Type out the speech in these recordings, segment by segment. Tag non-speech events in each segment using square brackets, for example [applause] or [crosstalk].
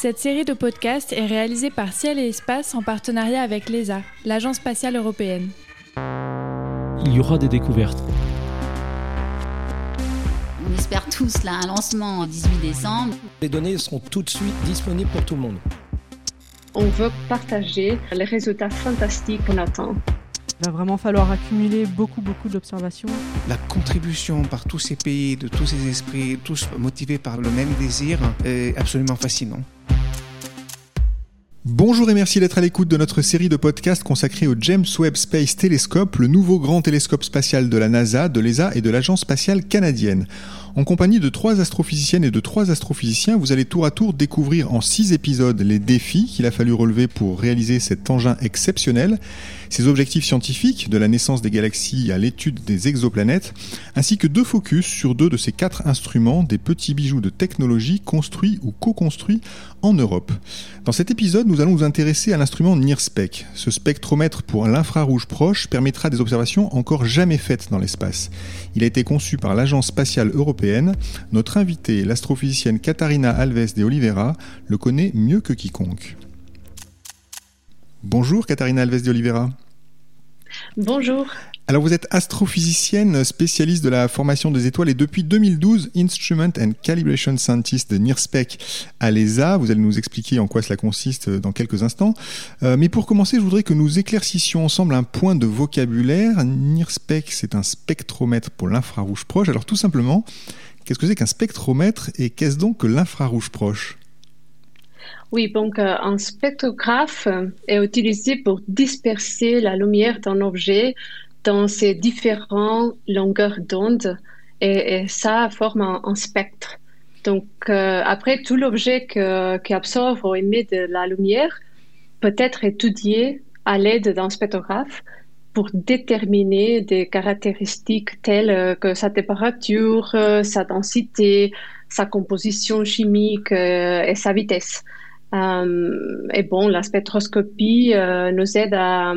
Cette série de podcasts est réalisée par Ciel et Espace en partenariat avec l'ESA, l'Agence spatiale européenne. Il y aura des découvertes. On espère tous là un lancement en 18 décembre. Les données seront tout de suite disponibles pour tout le monde. On veut partager les résultats fantastiques qu'on attend. Il va vraiment falloir accumuler beaucoup, beaucoup d'observations. La contribution par tous ces pays, de tous ces esprits, tous motivés par le même désir, est absolument fascinant. Bonjour et merci d'être à l'écoute de notre série de podcasts consacrée au James Webb Space Telescope, le nouveau grand télescope spatial de la NASA, de l'ESA et de l'Agence spatiale canadienne. En compagnie de trois astrophysiciennes et de trois astrophysiciens, vous allez tour à tour découvrir en six épisodes les défis qu'il a fallu relever pour réaliser cet engin exceptionnel, ses objectifs scientifiques, de la naissance des galaxies à l'étude des exoplanètes, ainsi que deux focus sur deux de ces quatre instruments, des petits bijoux de technologie construits ou co-construits en Europe. Dans cet épisode, nous allons nous intéresser à l'instrument NIRSPEC. Ce spectromètre pour l'infrarouge proche permettra des observations encore jamais faites dans l'espace. Il a été conçu par l'Agence spatiale européenne. Notre invitée, l'astrophysicienne Katharina Alves de Oliveira, le connaît mieux que quiconque. Bonjour Katharina Alves de Oliveira. Bonjour. Alors vous êtes astrophysicienne spécialiste de la formation des étoiles et depuis 2012 Instrument and Calibration Scientist de NIRSPEC à l'ESA. Vous allez nous expliquer en quoi cela consiste dans quelques instants. Euh, mais pour commencer, je voudrais que nous éclaircissions ensemble un point de vocabulaire. NIRSPEC, c'est un spectromètre pour l'infrarouge proche. Alors tout simplement, qu'est-ce que c'est qu'un spectromètre et qu'est-ce donc que l'infrarouge proche? Oui, donc euh, un spectrographe est utilisé pour disperser la lumière d'un objet dans ces différentes longueurs d'onde et, ça forme un, spectre. Donc euh, après, tout l'objet qui absorbe ou émet de la lumière peut être étudié à l'aide d'un spectrographe pour déterminer des caractéristiques telles que sa température, sa densité, sa composition chimique euh, et sa vitesse. Euh, et bon, la spectroscopie euh, nous aide à,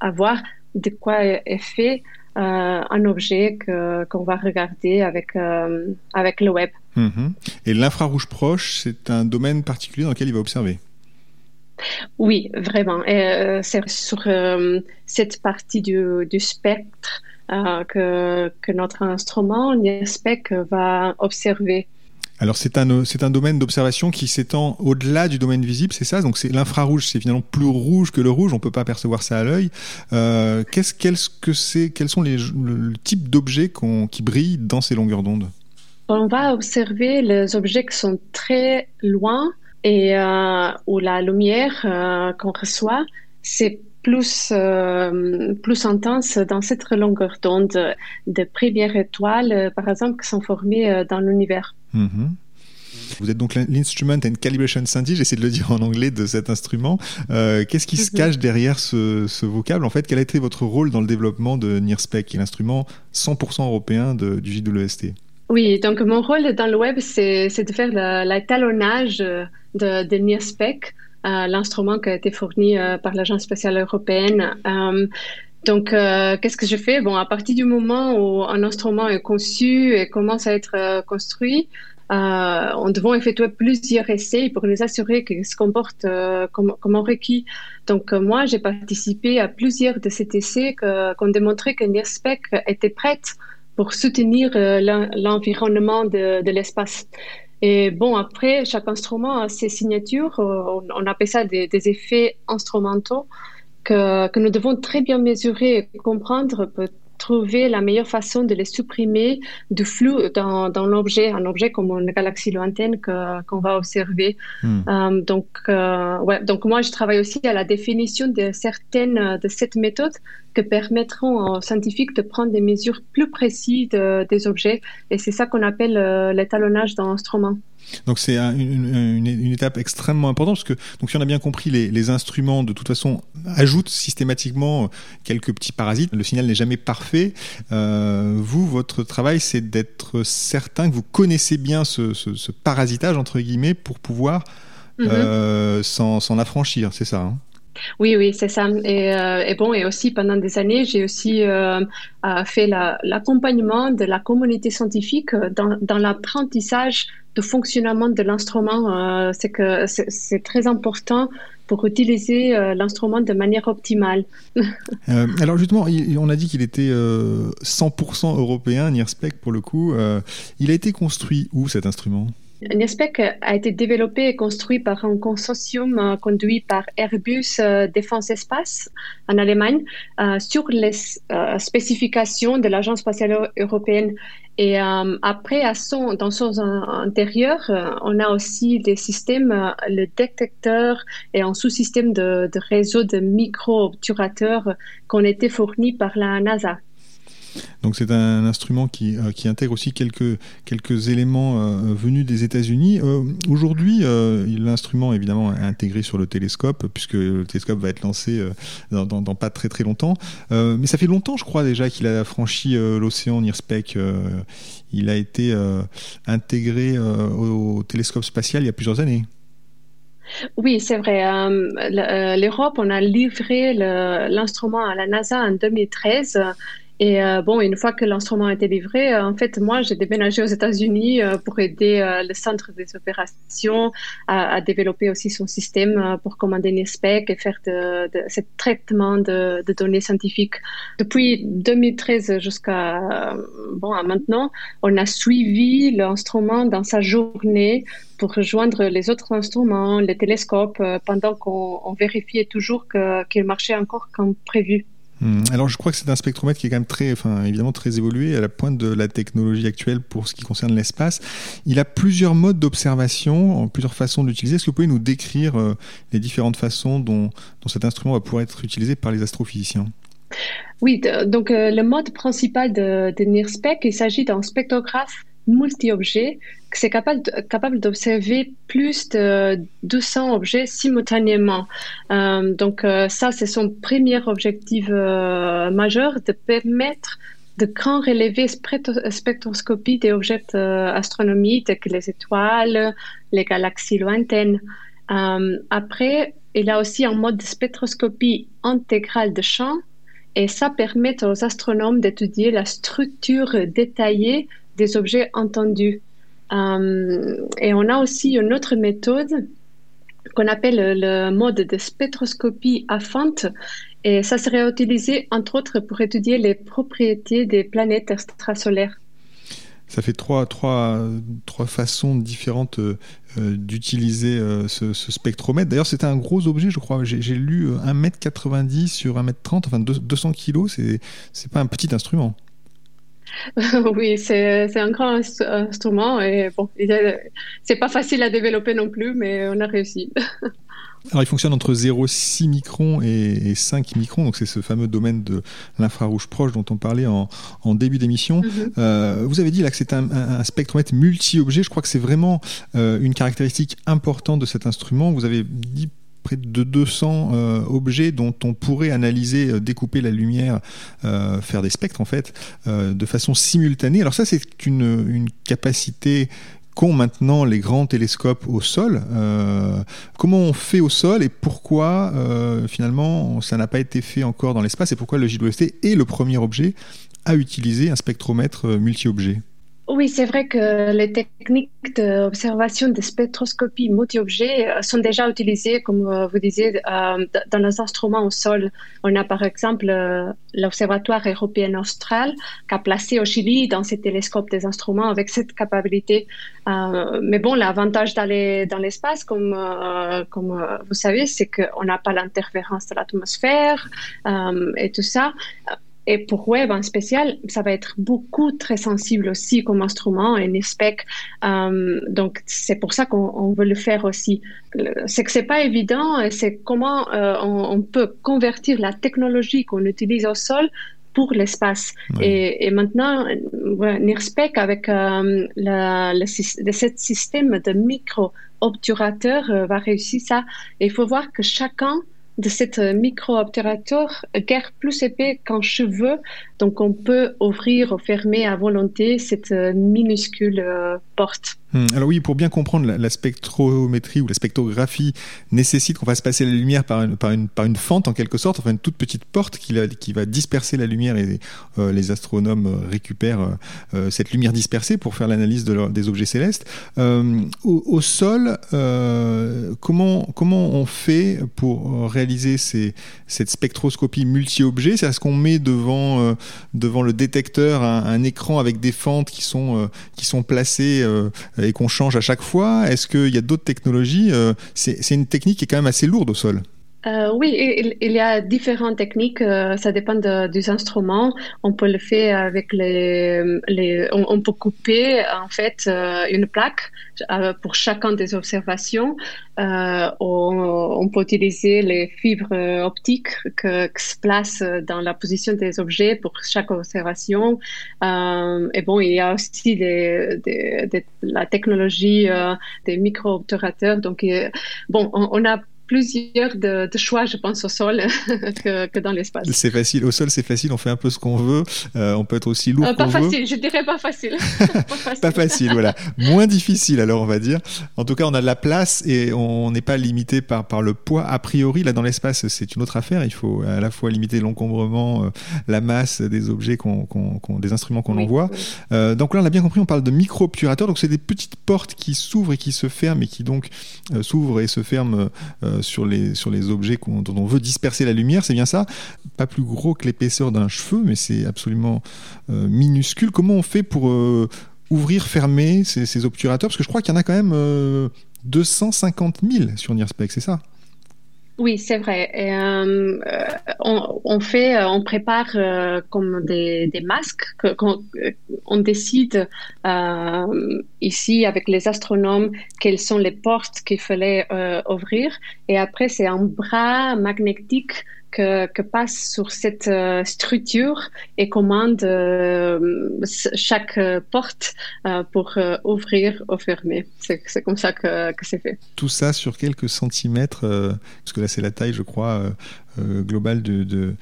à, voir de quoi est fait un objet qu'on va regarder avec, avec le web. Mhm. Et l'infrarouge proche, c'est un domaine particulier dans lequel il va observer? Oui, vraiment. c'est sur cette partie du, du spectre euh, que, que, notre instrument, NIRSPEC, va observer. Alors c'est un, c'est un domaine d'observation qui s'étend au-delà du domaine visible, c'est ça? Donc c'est l'infrarouge, c'est finalement plus rouge que le rouge, on peut pas percevoir ça à l'œil. Euh, qu'est-ce, que c'est Quels sont les, le, type d'objets qui brillent dans ces longueurs d'onde? On va observer les objets qui sont très loin et euh, où la lumière euh, qu'on reçoit, c'est plus, euh, plus intense dans cette longueur d'onde de premières étoiles, euh, par exemple, qui sont formées euh, dans l'univers. Mhm. Vous êtes donc l'instrument and calibration scientist, j'essaie de le dire en anglais, de cet instrument. Qu'est-ce qui se mhm. cache derrière ce, ce, vocable? En fait, quel a été votre rôle dans le développement de NIRSPEC, qui est l'instrument 100% européen de, du JWST Oui, donc mon rôle dans le web, c'est de faire l'étalonnage de, de NIRSPEC l'instrument qui a été fourni euh, par l'Agence spatiale européenne. Euh, donc, euh, qu'est-ce que je fais? Bon, à partir du moment où un instrument est conçu et commence à être construit, euh, on devait effectuer plusieurs essais pour nous assurer qu'il se comporte comme, comme requis. Donc, moi, j'ai participé à plusieurs de ces essais qu'on démontrait que NIRSPEC était prête pour soutenir l'environnement de l'espace. Et bon, après, chaque instrument a ses signatures. Euh, on, appelle ça des, effets instrumentaux que, que, nous devons très bien mesurer et comprendre trouver la meilleure façon de les supprimer du flou dans, dans l'objet, un objet comme une galaxie lointaine qu'on va observer. Hmm. Euh, donc, euh, ouais, donc moi, je travaille aussi à la définition de certaines de cette méthode que permettront aux scientifiques de prendre des mesures plus précises des objets. Et c'est ça qu'on appelle euh, l'étalonnage d'un instrument. Donc c'est une, une, étape extrêmement importante parce que donc si on a bien compris les, les, instruments de toute façon ajoutent systématiquement quelques petits parasites. Le signal n'est jamais parfait. Euh, vous, votre travail, c'est d'être certain que vous connaissez bien ce, ce, ce parasitage entre guillemets pour pouvoir euh, s'en affranchir. C'est ça. Hein? Oui, oui, c'est ça. Et, euh, et, bon, et aussi pendant des années, j'ai aussi euh, fait l'accompagnement de la communauté scientifique dans, dans l'apprentissage de fonctionnement de l'instrument. c'est que c'est très important pour utiliser l'instrument de manière optimale. [laughs] alors justement, on a dit qu'il était 100% européen, NIRSPEC pour le coup. il a été construit où cet instrument? NIRSPEC a été développé et construit par un consortium euh, conduit par Airbus euh, Défense Espace en Allemagne euh, sur les spécifications de l'Agence spatiale européenne. Et après, à son, dans son intérieur, on a aussi des systèmes, le détecteur et un sous-système de, de réseau de micro-obturateurs qui ont été fournis par la NASA. Donc c'est un instrument qui, euh, qui, intègre aussi quelques, quelques éléments euh, venus des États-Unis. Euh, aujourd'hui, l'instrument évidemment est intégré sur le télescope, puisque le télescope va être lancé dans, pas très très longtemps. mais ça fait longtemps, je crois déjà, qu'il a franchi l'océan NIRSPEC. il a été intégré au télescope spatial il y a plusieurs années. Oui, c'est vrai. L'Europe, on a livré l'instrument à la NASA en 2013 et euh, bon, une fois que l'instrument a été livré, euh, en fait, moi, j'ai déménagé aux États-Unis euh, pour aider le centre des opérations à, développer aussi son système pour commander NISPEC et faire de, de ce traitement de, de, données scientifiques. Depuis 2013 jusqu'à bon, à maintenant, on a suivi l'instrument dans sa journée pour rejoindre les autres instruments, les télescopes, pendant qu'on vérifiait toujours qu'il marchait encore comme prévu. Hmm. Alors je crois que c'est un spectromètre qui est quand même très, enfin évidemment très évolué à la pointe de la technologie actuelle pour ce qui concerne l'espace. Il a plusieurs modes d'observation, plusieurs façons d'utiliser. Est-ce que vous pouvez nous décrire euh, les différentes façons dont, cet instrument va pouvoir être utilisé par les astrophysiciens? Oui, donc euh, le mode principal de, de NIRSPEC, il s'agit d'un spectrographe multi-objets, c'est capable, capable d'observer plus de 200 objets simultanément. Euh, donc euh, ça, c'est son premier objectif euh, majeur, de permettre de grand relever spectroscopie des objets astronomiques tels que les étoiles, les galaxies lointaines. après, il a aussi un mode de spectroscopie intégrale de champ et ça permet aux astronomes d'étudier la structure détaillée des objets entendus. Euh, et on a aussi une autre méthode qu'on appelle le mode de spectroscopie à fente. Et ça serait utilisé, entre autres, pour étudier les propriétés des planètes extrasolaires. Ça fait trois, trois, trois façons différentes euh, d'utiliser euh, ce, spectromètre. D'ailleurs, c'est un gros objet, je crois. J'ai lu 1m90 sur 1m30, enfin 200 kg. C'est pas un petit instrument. [laughs] oui, c'est un grand instrument et bon, c'est pas facile à développer non plus, mais on a réussi. [laughs] Alors, il fonctionne entre 0,6 microns et 5 microns, donc c'est ce fameux domaine de l'infrarouge proche dont on parlait en, début d'émission. Euh, vous avez dit là que c'est un, spectromètre multi-objet. Je crois que c'est vraiment euh, une caractéristique importante de cet instrument. Vous avez dit de 200 euh, objets dont on pourrait analyser, euh, découper la lumière, euh, faire des spectres en fait, de façon simultanée. Alors ça, c'est une, une capacité qu'ont maintenant les grands télescopes au sol. comment on fait au sol et pourquoi finalement ça n'a pas été fait encore dans l'espace et pourquoi le JWST est le premier objet à utiliser un spectromètre multi-objet? Oui, c'est vrai que les techniques d'observation de spectroscopie multi-objets euh, sont déjà utilisées, comme euh, vous disiez, euh, dans les instruments au sol. On a par exemple l'Observatoire européen austral qui a placé au Chili dans ses télescopes des instruments avec cette capacité. mais bon, l'avantage d'aller dans l'espace, comme, comme vous savez, c'est qu'on n'a pas l'interférence de l'atmosphère et tout ça. Et pour web en spécial, ça va être beaucoup très sensible aussi comme instrument et NISPEC. Euh, donc c'est pour ça qu'on veut le faire aussi. C'est que c'est pas évident. C'est comment euh, on, peut convertir la technologie qu'on utilise au sol pour l'espace. Et, maintenant, NIRSPEC avec euh, le, système de micro-obturateurs va réussir ça. Et il faut voir que chacun de cette micro-obturateur guère plus épais qu'un cheveu. Donc, on peut ouvrir ou fermer à volonté cette minuscule euh, porte. Hmm. Alors oui, pour bien comprendre, la, spectrométrie ou la spectrographie nécessite qu'on fasse passer la lumière par une, fente en quelque sorte, enfin une toute petite porte qui, va disperser la lumière et euh, les astronomes récupèrent euh, euh, cette lumière dispersée pour faire l'analyse de des objets célestes. Au, sol, comment, on fait pour réaliser cette spectroscopie multi-objets? C'est ce qu'on met devant, le détecteur un, écran avec des fentes qui sont placées et qu'on change à chaque fois Est-ce qu'il y a d'autres technologies? Euh, C'est une technique qui est quand même assez lourde au sol. Euh, oui, il, y a différentes techniques. Euh, ça dépend des instruments. On peut le faire avec les. on, peut couper en fait euh, une plaque pour chacun des observations. On, peut utiliser les fibres optiques que, qui se placent dans la position des objets pour chaque observation. et bon, il y a aussi la technologie des micro-obturateurs. Donc, bon, on, on a plusieurs de, choix, je pense, au sol [laughs] que, dans l'espace. C'est facile. Au sol, c'est facile. On fait un peu ce qu'on veut. Euh, on peut être aussi lourd euh, Pas facile. Je dirais [laughs] pas facile. pas facile. voilà. Moins difficile, alors, on va dire. En tout cas, on a de la place et on n'est pas limité par, par le poids. A priori, là, dans l'espace, c'est une autre affaire. Il faut à la fois limiter l'encombrement, euh, la masse des objets, qu'on, des instruments qu'on envoie. donc là, on a bien compris, on parle de micro-obturateurs. Donc, c'est des petites portes qui s'ouvrent et qui se ferment et qui donc s'ouvrent et se ferment sur, les, objets dont on veut disperser la lumière, c'est bien ça? Pas plus gros que l'épaisseur d'un cheveu, mais c'est absolument euh, minuscule. Comment on fait pour euh, ouvrir, fermer ces, obturateurs? Parce que je crois qu'il y en a quand même 250 euh, 000 sur NIRSPEC, c'est ça? Oui, c'est vrai. Euh, on, fait, euh, on prépare euh, comme des, masques on décide ici avec les astronomes quelles sont les portes qu'il fallait ouvrir. Et après, c'est un bras magnétique que, passe sur cette euh, structure et commande euh, chaque euh, porte pour ouvrir ou fermer. C'est comme ça que, que c'est fait. Tout ça sur quelques centimètres, parce que là c'est la taille, je crois, globale de, de,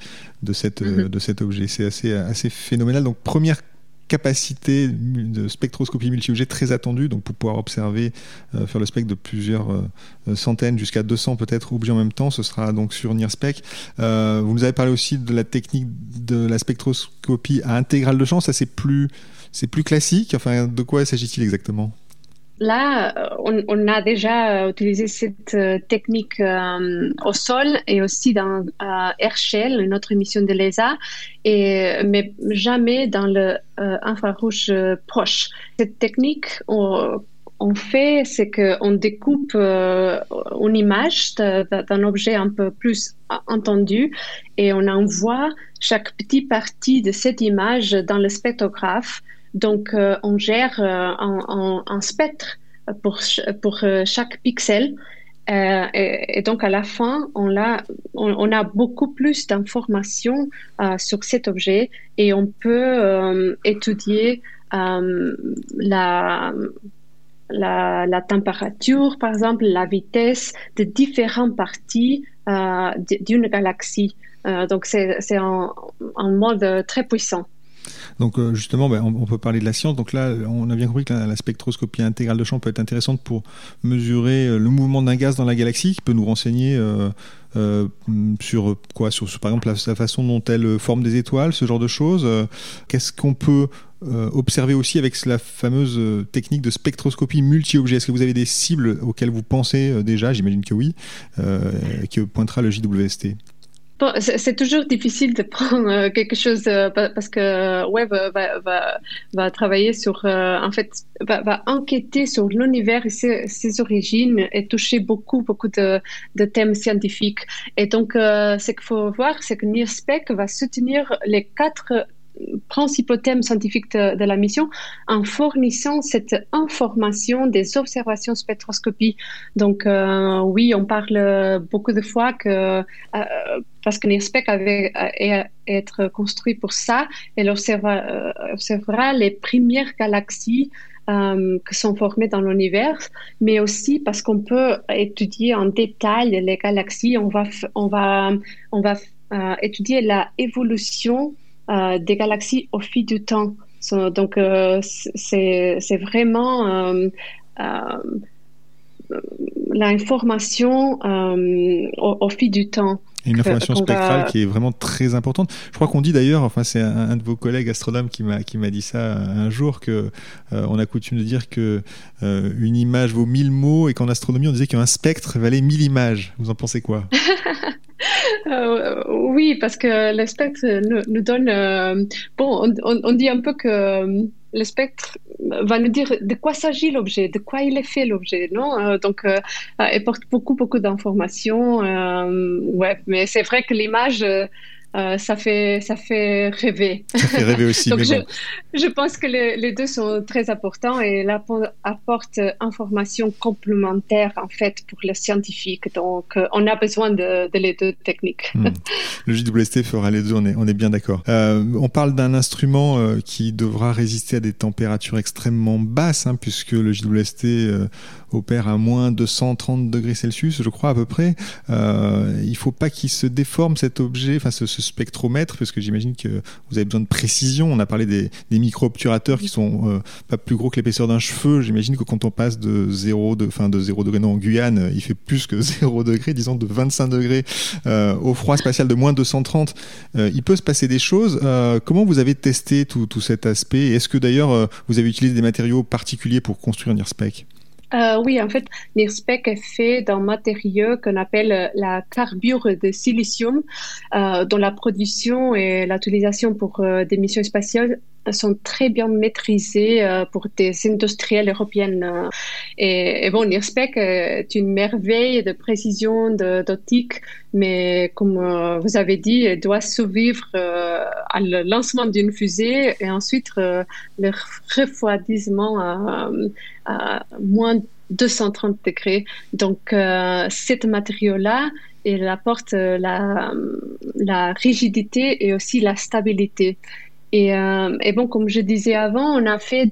de, cette, mm-hmm. de cet objet. C'est assez, assez phénoménal. Donc première capacité de spectroscopie multi-objet très attendue, donc pour pouvoir observer, euh, faire le spectre de plusieurs euh, centaines jusqu'à 200 peut-être objets en même temps. Ce sera donc sur NIRSPEC. Euh, vous nous avez parlé aussi de la technique de la spectroscopie à intégrale de champ. Ça c'est plus c'est plus classique. Enfin, de quoi s'agit-il exactement? Là, on, a déjà utilisé cette technique au sol et aussi dans Herschel, une autre émission de l'ESA, mais jamais dans le infrarouge proche. Cette technique, on, fait, c'est qu'on découpe une image d'un objet un peu plus entendu et on envoie chaque petite partie de cette image dans le spectrographe donc, euh, on gère euh, un, spectre pour, pour euh, chaque pixel. Et, donc, à la fin, on a, on, a beaucoup plus d'informations sur cet objet et on peut étudier la, la, température, par exemple, la vitesse de différentes parties d'une galaxie. donc, c'est un, un mode très puissant. Donc euh, justement, ben, on, peut parler de la science. Donc là, on a bien compris que la, spectroscopie intégrale de champ peut être intéressante pour mesurer euh, le mouvement d'un gaz dans la galaxie, qui peut nous renseigner euh, sur quoi sur, par exemple la, façon dont elle forme des étoiles, ce genre de choses. Qu'est-ce qu'on peut observer aussi avec la fameuse technique de spectroscopie multi-objets? Est-ce que vous avez des cibles auxquelles vous pensez déjà? J'imagine que oui, que pointera le JWST c'est toujours difficile de [laughs] prendre euh, quelque chose euh, parce que Web va, va, va travailler sur, euh, en fait, va, enquêter sur l'univers et ses, origines et toucher beaucoup, beaucoup de, thèmes scientifiques. Et donc, ce qu'il faut voir, c'est que NIRSPEC va soutenir les quatre principaux thèmes scientifiques de, la mission en fournissant cette information des observations spectroscopie. Donc euh, oui, on parle beaucoup de fois que euh, parce que NIRSPEC avait à être construit pour ça, elle observera, les premières galaxies euh, qui sont formées dans l'univers, mais aussi parce qu'on peut étudier en détail les galaxies. On va, on va, on va étudier la évolution euh, des galaxies au fil du temps. donc, euh, c'est vraiment l'information au, au, fil du temps. Une information spectrale qui est vraiment très importante. Je crois qu'on dit d'ailleurs, enfin c'est un, de vos collègues astronomes qui m'a qui m'a dit ça un jour que euh, on a coutume de dire que euh, une image vaut mille mots et qu'en astronomie on disait qu'un spectre valait mille images. Vous en pensez quoi? [laughs] euh, Oui, parce que le spectre nous, donne. bon, on, dit un peu que le spectre va nous dire de quoi s'agit l'objet, de quoi il est fait l'objet, non? Euh, Donc, euh, il porte beaucoup, beaucoup d'informations. Euh, ouais, mais c'est vrai que l'image euh, ça, fait, ça fait rêver. Ça fait rêver aussi. [laughs] Donc je, je, pense que les deux sont très importants et là apportent informations complémentaires en fait pour les scientifiques. Donc euh, on a besoin de, de les deux techniques. Hmm. [laughs] Le JWST fera les deux, on est, on est bien d'accord. Euh, on parle d'un instrument euh, qui devra résister à des températures extrêmement basses, hein, puisque le JWST opère à moins 230 degrés Celsius, je crois à peu près. Il faut pas qu'il se déforme cet objet, enfin ce, ce spectromètre, parce que j'imagine que vous avez besoin de précision. On a parlé des, micro-obturateurs qui sont euh, pas plus gros que l'épaisseur d'un cheveu. J'imagine que quand on passe de 0 de, fin de 0 degré non, en Guyane, il fait plus que [laughs] 0 degré, disons de 25 degrés euh, au froid spatial de moins 230. Euh, il peut se passer des choses. Comment vous avez testé tout, cet aspect? Est-ce que d'ailleurs vous avez utilisé des matériaux particuliers pour construire NIRSPEC euh, oui, en fait, NIRSPEC est fait d'un matériau qu'on appelle la carbure de silicium, euh, dont la production et l'utilisation pour euh, des missions spatiales sont très bien maîtrisées euh, pour des industriels européennes. Euh. Et, bon, NIRSPEC est une merveille de précision, d'optique, mais comme euh, vous avez dit, elle doit survivre à lancement d'une fusée et ensuite le refroidissement à, moins 230 degrés. Donc, ce matériau-là, il apporte la rigidité et aussi la stabilité. Et, euh, et, bon, comme je disais avant, on a fait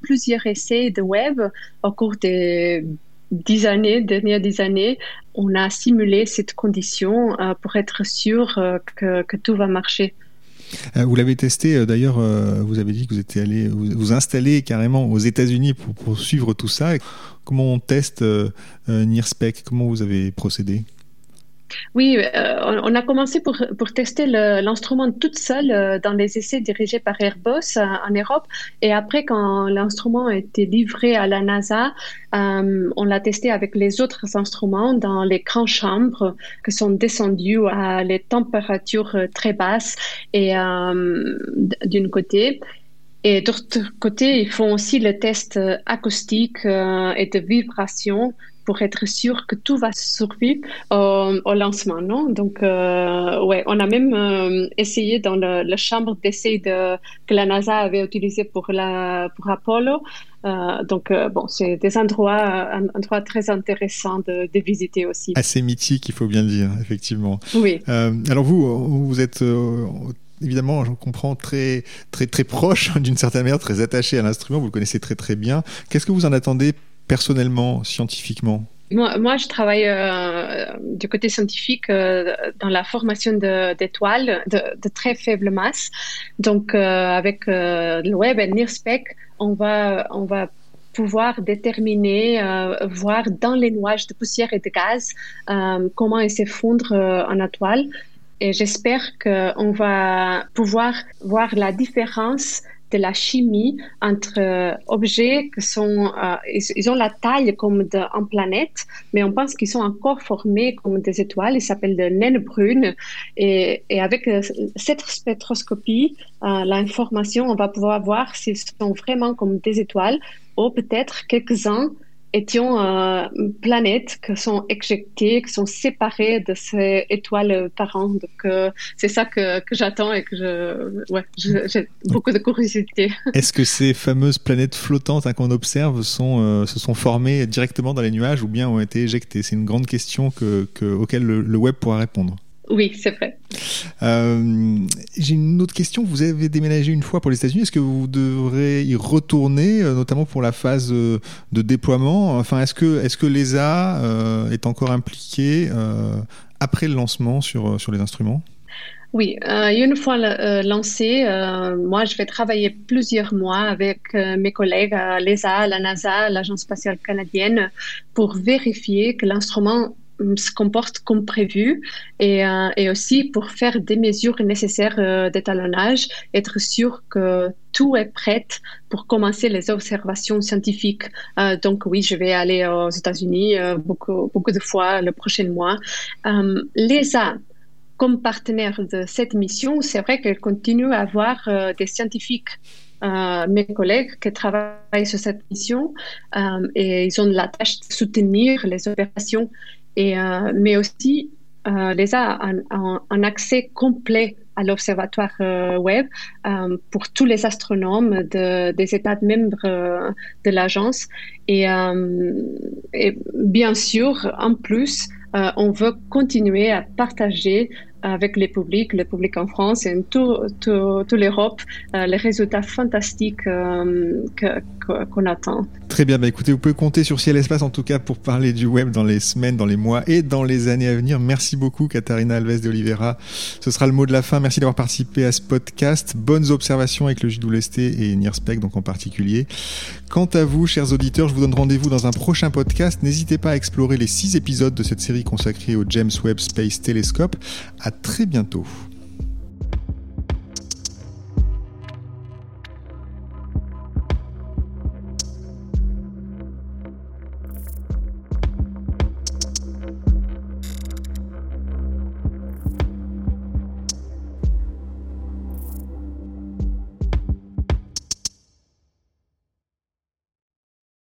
plusieurs essais de web au cours des dix années, dernières dix années. On a simulé cette condition euh, pour être sûr euh, que, tout va marcher. Vous l'avez testé d'ailleurs, vous avez dit que vous étiez allé vous, vous installer carrément aux États-Unis pour, suivre tout ça. Comment on teste NIRSPEC Comment vous avez procédé? Oui, euh, on a commencé pour, pour tester l'instrument toute seule euh, dans les essais dirigés par Airbus euh, en Europe. Et après, quand l'instrument a été livré à la NASA, on l'a testé avec les autres instruments dans les grandes chambres qui sont descendues à les températures très basses et d'une côté. Et d'autre côté, ils font aussi le test acoustique et de vibration pour être sûr que tout va survivre au, au lancement, non? Donc, euh, ouais, on a même euh, essayé dans le, la chambre d'essai de, que la NASA avait utilisé pour la pour Apollo. Euh, donc, euh, bon, c'est des endroits, un endroit très intéressant de, de, visiter aussi. Assez mythique, il faut bien le dire, effectivement. Oui. Euh, alors vous, vous êtes évidemment, je comprends, très, très, très proche, [laughs] d'une certaine manière, très attaché à l'instrument. Vous le connaissez très, très bien. Qu'est-ce que vous en attendez personnellement, scientifiquement moi, moi, je travaille euh, du côté scientifique euh, dans la formation d'étoiles de, très faible masse. Donc, euh, avec le web et NIRSPEC, on va, on va pouvoir déterminer, voir dans les nuages de poussière et de gaz comment ils s'effondrent en étoile. Et j'espère qu'on va pouvoir voir la différence de la chimie entre euh, objets qui sont, euh, ils, ont la taille comme d'une planète, mais on pense qu'ils sont encore formés comme des étoiles. Ils s'appellent des naines brunes. Et, et avec euh, cette spectroscopie, l'information, on va pouvoir voir s'ils sont vraiment comme des étoiles ou peut-être quelques-uns étions euh, planètes qui sont éjectées, qui sont séparées de ces étoiles parentes. Donc, euh, c'est ça que, j'attends et que j'ai beaucoup de curiosité. [laughs] Est-ce que ces fameuses planètes flottantes hein, qu'on observe euh, se sont formées directement dans les nuages ou bien ont été éjectées? C'est une grande question que, que, auquel le web pourra répondre. Oui, c'est vrai. Euh, J'ai une autre question. Vous avez déménagé une fois pour les États-Unis. Est-ce que vous devrez y retourner, euh, notamment pour la phase euh, de déploiement? Enfin, est-ce que, est que l'ESA euh, est encore impliquée euh, après le lancement sur, sur les instruments? Oui, euh, une fois euh, lancé, euh, moi, je vais travailler plusieurs mois avec mes collègues à l'ESA, la NASA, l'Agence spatiale canadienne, pour vérifier que l'instrument se comporte comme prévu et, et, aussi pour faire des mesures nécessaires d'étalonnage, être sûr que tout est prêt pour commencer les observations scientifiques. donc oui, je vais aller aux États-Unis beaucoup, beaucoup de fois le prochain mois. L'ESA comme partenaire de cette mission, c'est vrai qu'elle continue à avoir euh, des scientifiques, euh, mes collègues qui travaillent sur cette mission, euh, et ils ont la tâche de soutenir les opérations, et, mais aussi les a un, accès complet à l'observatoire web pour tous les astronomes des États membres de l'agence. Et, bien sûr, en plus, on veut continuer à partager avec le public, le public en France et toute l'Europe, euh, les résultats fantastiques euh, qu'on attend. Très bien, bah écoutez, vous pouvez compter sur Ciel Espace en tout cas pour parler du web dans les semaines, dans les mois et dans les années à venir. Merci beaucoup Katharina Alves de Oliveira. Ce sera le mot de la fin. Merci d'avoir participé à ce podcast. Bonnes observations avec le JWST et NIRSPEC donc en particulier. Quant à vous, chers auditeurs, je vous donne rendez-vous dans un prochain podcast. N'hésitez pas à explorer les six épisodes de cette série consacrée au James Webb Space Telescope. À très bientôt.